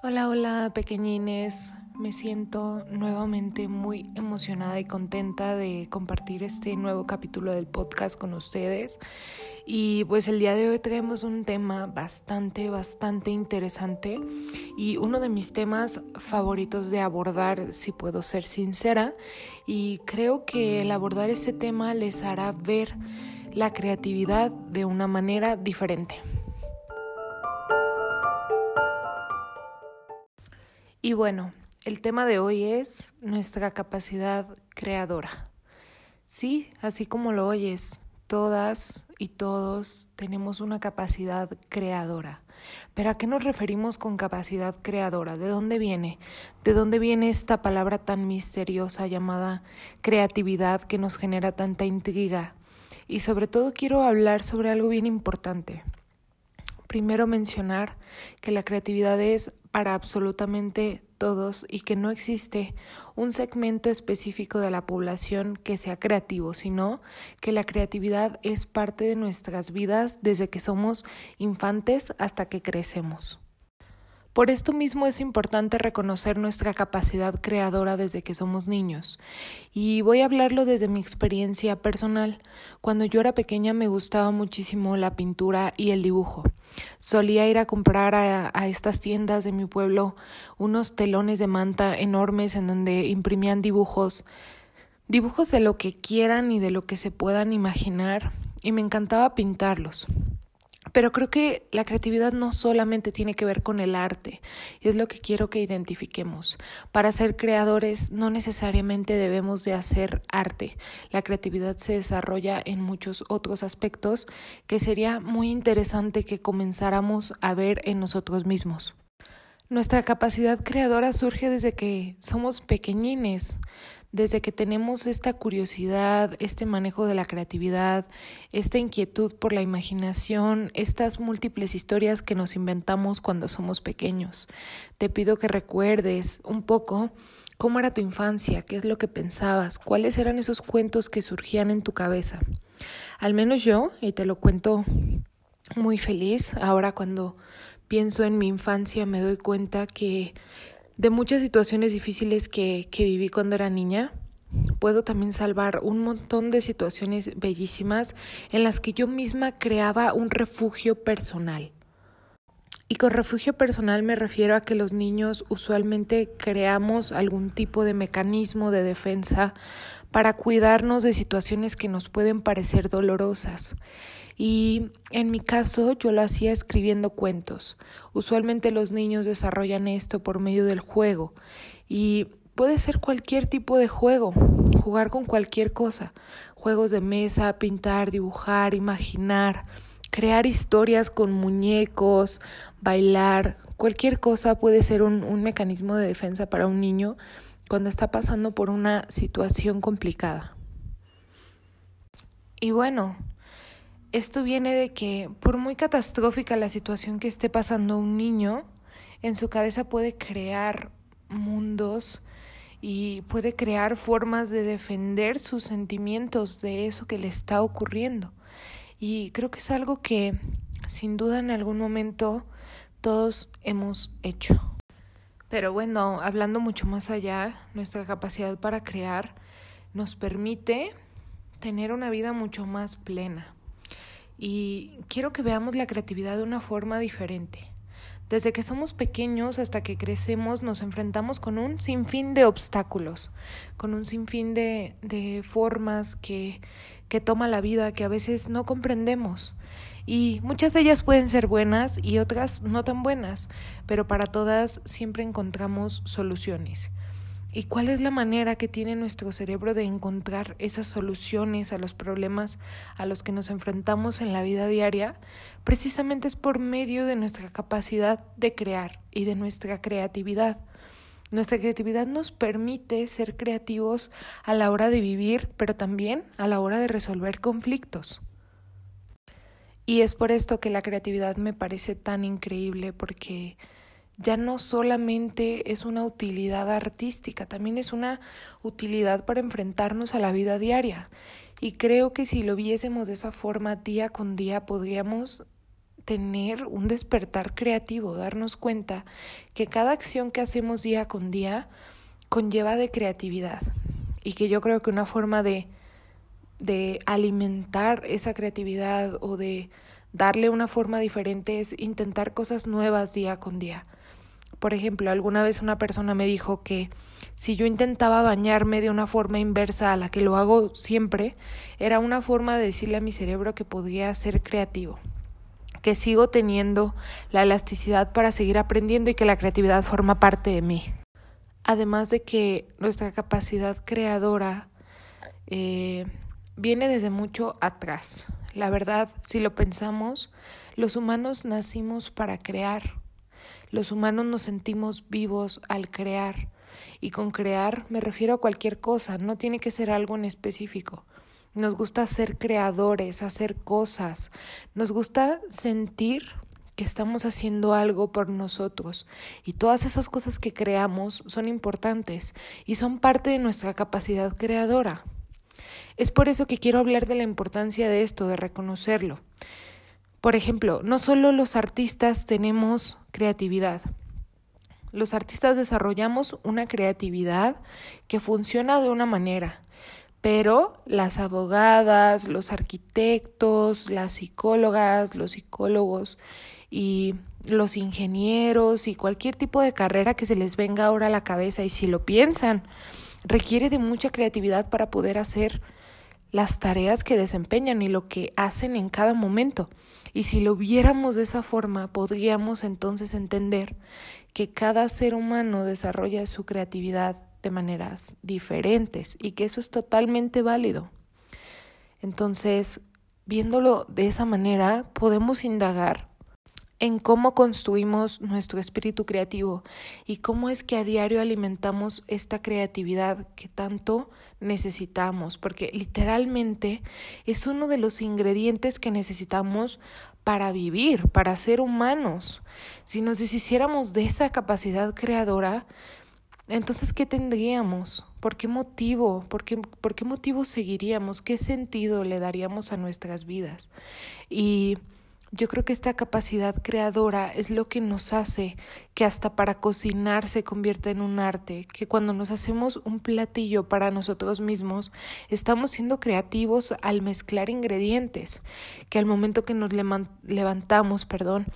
Hola, hola pequeñines. Me siento nuevamente muy emocionada y contenta de compartir este nuevo capítulo del podcast con ustedes. Y pues el día de hoy traemos un tema bastante, bastante interesante y uno de mis temas favoritos de abordar, si puedo ser sincera. Y creo que el abordar este tema les hará ver la creatividad de una manera diferente. Y bueno, el tema de hoy es nuestra capacidad creadora. Sí, así como lo oyes, todas y todos tenemos una capacidad creadora. Pero ¿a qué nos referimos con capacidad creadora? ¿De dónde viene? ¿De dónde viene esta palabra tan misteriosa llamada creatividad que nos genera tanta intriga? Y sobre todo quiero hablar sobre algo bien importante. Primero mencionar que la creatividad es para absolutamente todos y que no existe un segmento específico de la población que sea creativo, sino que la creatividad es parte de nuestras vidas desde que somos infantes hasta que crecemos. Por esto mismo es importante reconocer nuestra capacidad creadora desde que somos niños. Y voy a hablarlo desde mi experiencia personal. Cuando yo era pequeña me gustaba muchísimo la pintura y el dibujo. Solía ir a comprar a, a, estas tiendas de mi pueblo unos telones de manta enormes en donde imprimían dibujos, dibujos de lo que quieran y de lo que se puedan imaginar, y me encantaba pintarlos. Pero creo que la creatividad no solamente tiene que ver con el arte, y es lo que quiero que identifiquemos. Para ser creadores no necesariamente debemos de hacer arte. La creatividad se desarrolla en muchos otros aspectos que sería muy interesante que comenzáramos a ver en nosotros mismos. Nuestra capacidad creadora surge desde que somos pequeñines desde que tenemos esta curiosidad, este manejo de la creatividad, esta inquietud por la imaginación, estas múltiples historias que nos inventamos cuando somos pequeños. Te pido que recuerdes un poco cómo era tu infancia, qué es lo que pensabas, cuáles eran esos cuentos que surgían en tu cabeza. Al menos yo, y te lo cuento muy feliz, ahora cuando pienso en mi infancia me doy cuenta que de muchas situaciones difíciles que, que viví cuando era niña, puedo también salvar un montón de situaciones bellísimas en las que yo misma creaba un refugio personal. Y con refugio personal me refiero a que los niños usualmente creamos algún tipo de mecanismo de defensa para cuidarnos de situaciones que nos pueden parecer dolorosas. Y en mi caso yo lo hacía escribiendo cuentos. Usualmente los niños desarrollan esto por medio del juego y puede ser cualquier tipo de juego, jugar con cualquier cosa, juegos de mesa, pintar, dibujar, imaginar, crear historias con muñecos, bailar, cualquier cosa puede ser un, un mecanismo de defensa para un niño cuando está pasando por una situación complicada. Y bueno, esto viene de que por muy catastrófica la situación que esté pasando un niño, en su cabeza puede crear mundos y puede crear formas de defender sus sentimientos de eso que le está ocurriendo. Y creo que es algo que sin duda en algún momento todos hemos hecho. Pero bueno, hablando mucho más allá, nuestra capacidad para crear nos permite tener una vida mucho más plena. Y quiero que veamos la creatividad de una forma diferente. Desde que somos pequeños hasta que crecemos nos enfrentamos con un sinfín de obstáculos, con un sinfín de, de formas que, que toma la vida que a veces no comprendemos. Y muchas de ellas pueden ser buenas y otras no tan buenas, pero para todas siempre encontramos soluciones. ¿Y cuál es la manera que tiene nuestro cerebro de encontrar esas soluciones a los problemas a los que nos enfrentamos en la vida diaria? Precisamente es por medio de nuestra capacidad de crear y de nuestra creatividad. Nuestra creatividad nos permite ser creativos a la hora de vivir, pero también a la hora de resolver conflictos. Y es por esto que la creatividad me parece tan increíble, porque ya no solamente es una utilidad artística, también es una utilidad para enfrentarnos a la vida diaria. Y creo que si lo viésemos de esa forma día con día podríamos tener un despertar creativo, darnos cuenta que cada acción que hacemos día con día conlleva de creatividad y que yo creo que una forma de, de alimentar esa creatividad o de darle una forma diferente es intentar cosas nuevas día con día. Por ejemplo, alguna vez una persona me dijo que si yo intentaba bañarme de una forma inversa a la que lo hago siempre, era una forma de decirle a mi cerebro que podía ser creativo, que sigo teniendo la elasticidad para seguir aprendiendo y que la creatividad forma parte de mí. Además de que nuestra capacidad creadora eh, viene desde mucho atrás. La verdad, si lo pensamos, los humanos nacimos para crear. Los humanos nos sentimos vivos al crear. Y con crear me refiero a cualquier cosa, no tiene que ser algo en específico. Nos gusta ser creadores, hacer cosas. Nos gusta sentir que estamos haciendo algo por nosotros. Y todas esas cosas que creamos son importantes y son parte de nuestra capacidad creadora. Es por eso que quiero hablar de la importancia de esto, de reconocerlo. Por ejemplo, no solo los artistas tenemos creatividad. Los artistas desarrollamos una creatividad que funciona de una manera, pero las abogadas, los arquitectos, las psicólogas, los psicólogos y los ingenieros y cualquier tipo de carrera que se les venga ahora a la cabeza y si lo piensan, requiere de mucha creatividad para poder hacer las tareas que desempeñan y lo que hacen en cada momento. Y si lo viéramos de esa forma, podríamos entonces entender que cada ser humano desarrolla su creatividad de maneras diferentes y que eso es totalmente válido. Entonces, viéndolo de esa manera, podemos indagar en cómo construimos nuestro espíritu creativo y cómo es que a diario alimentamos esta creatividad que tanto necesitamos, porque literalmente es uno de los ingredientes que necesitamos para vivir, para ser humanos. Si nos deshiciéramos de esa capacidad creadora, entonces, ¿qué tendríamos? ¿Por qué motivo? ¿Por qué, ¿Por qué motivo seguiríamos? ¿Qué sentido le daríamos a nuestras vidas? Y yo creo que esta capacidad creadora es lo que nos hace que hasta para cocinar se convierta en un arte, que cuando nos hacemos un platillo para nosotros mismos, estamos siendo creativos al mezclar ingredientes, que al momento que nos levantamos, perdón,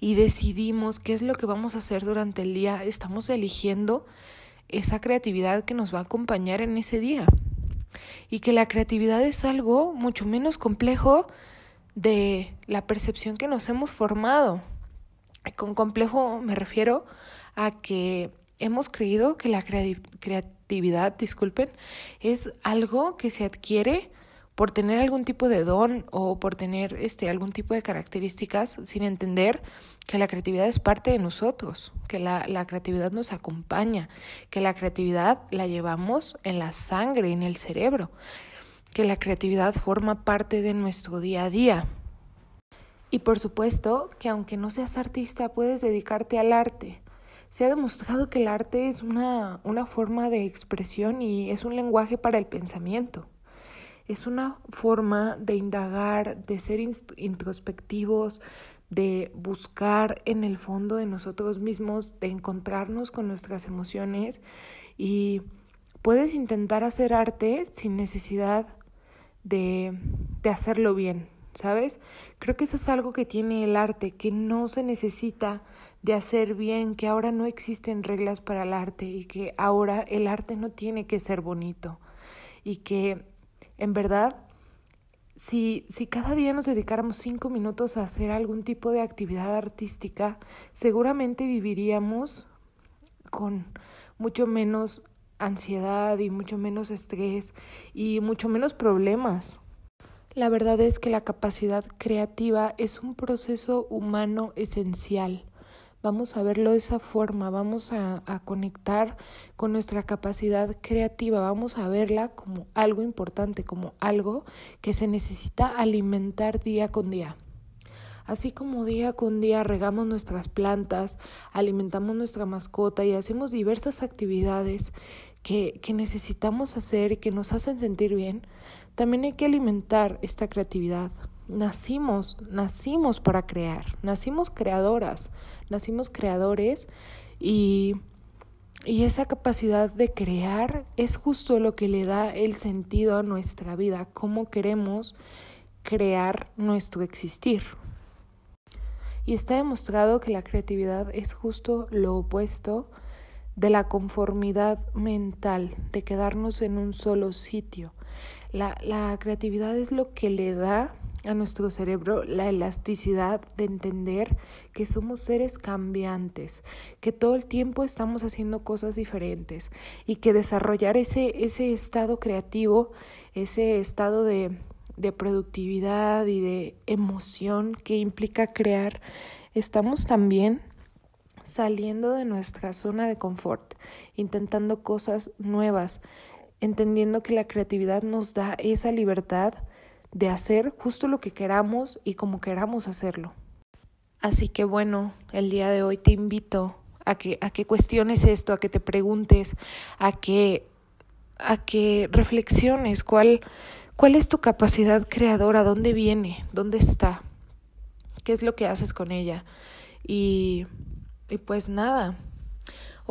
y decidimos qué es lo que vamos a hacer durante el día, estamos eligiendo esa creatividad que nos va a acompañar en ese día. Y que la creatividad es algo mucho menos complejo de la percepción que nos hemos formado. Con complejo me refiero a que hemos creído que la creatividad, disculpen, es algo que se adquiere por tener algún tipo de don o por tener este algún tipo de características sin entender que la creatividad es parte de nosotros, que la, la creatividad nos acompaña, que la creatividad la llevamos en la sangre, en el cerebro que la creatividad forma parte de nuestro día a día. Y por supuesto que aunque no seas artista, puedes dedicarte al arte. Se ha demostrado que el arte es una, una forma de expresión y es un lenguaje para el pensamiento. Es una forma de indagar, de ser introspectivos, de buscar en el fondo de nosotros mismos, de encontrarnos con nuestras emociones y puedes intentar hacer arte sin necesidad de, de hacerlo bien, ¿sabes? Creo que eso es algo que tiene el arte, que no se necesita de hacer bien, que ahora no existen reglas para el arte y que ahora el arte no tiene que ser bonito y que en verdad si, si cada día nos dedicáramos cinco minutos a hacer algún tipo de actividad artística, seguramente viviríamos con mucho menos ansiedad y mucho menos estrés y mucho menos problemas. La verdad es que la capacidad creativa es un proceso humano esencial. Vamos a verlo de esa forma, vamos a, a, conectar con nuestra capacidad creativa, vamos a verla como algo importante, como algo que se necesita alimentar día con día. Así como día con día regamos nuestras plantas, alimentamos nuestra mascota y hacemos diversas actividades que, que necesitamos hacer y que nos hacen sentir bien, también hay que alimentar esta creatividad. nacimos, nacimos para crear, nacimos creadoras, nacimos creadores y, y esa capacidad de crear es justo lo que le da el sentido a nuestra vida, cómo queremos crear nuestro existir. Y está demostrado que la creatividad es justo lo opuesto de la conformidad mental, de quedarnos en un solo sitio. La, la creatividad es lo que le da a nuestro cerebro la elasticidad de entender que somos seres cambiantes, que todo el tiempo estamos haciendo cosas diferentes y que desarrollar ese, ese estado creativo, ese estado de, de productividad y de emoción que implica crear, estamos también saliendo de nuestra zona de confort, intentando cosas nuevas, entendiendo que la creatividad nos da esa libertad de hacer justo lo que queramos y como queramos hacerlo. Así que bueno, el día de hoy te invito a que, a que cuestiones esto, a que te preguntes, a que, a que reflexiones cuál, cuál es tu capacidad creadora, dónde viene, dónde está, qué es lo que haces con ella. Y, y pues nada,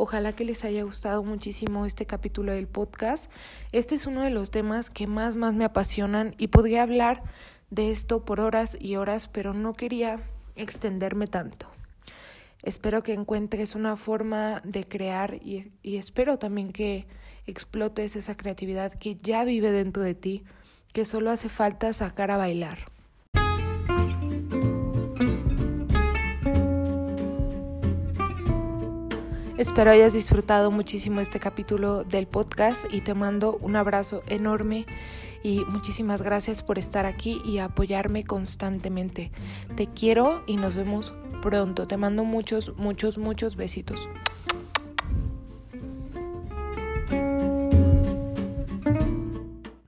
Ojalá que les haya gustado muchísimo este capítulo del podcast. Este es uno de los temas que más, más me apasionan y podría hablar de esto por horas y horas, pero no quería extenderme tanto. Espero que encuentres una forma de crear y, y espero también que explotes esa creatividad que ya vive dentro de ti, que solo hace falta sacar a bailar. Espero hayas disfrutado muchísimo este capítulo del podcast y te mando un abrazo enorme y muchísimas gracias por estar aquí y apoyarme constantemente. Te quiero y nos vemos pronto. Te mando muchos, muchos, muchos besitos.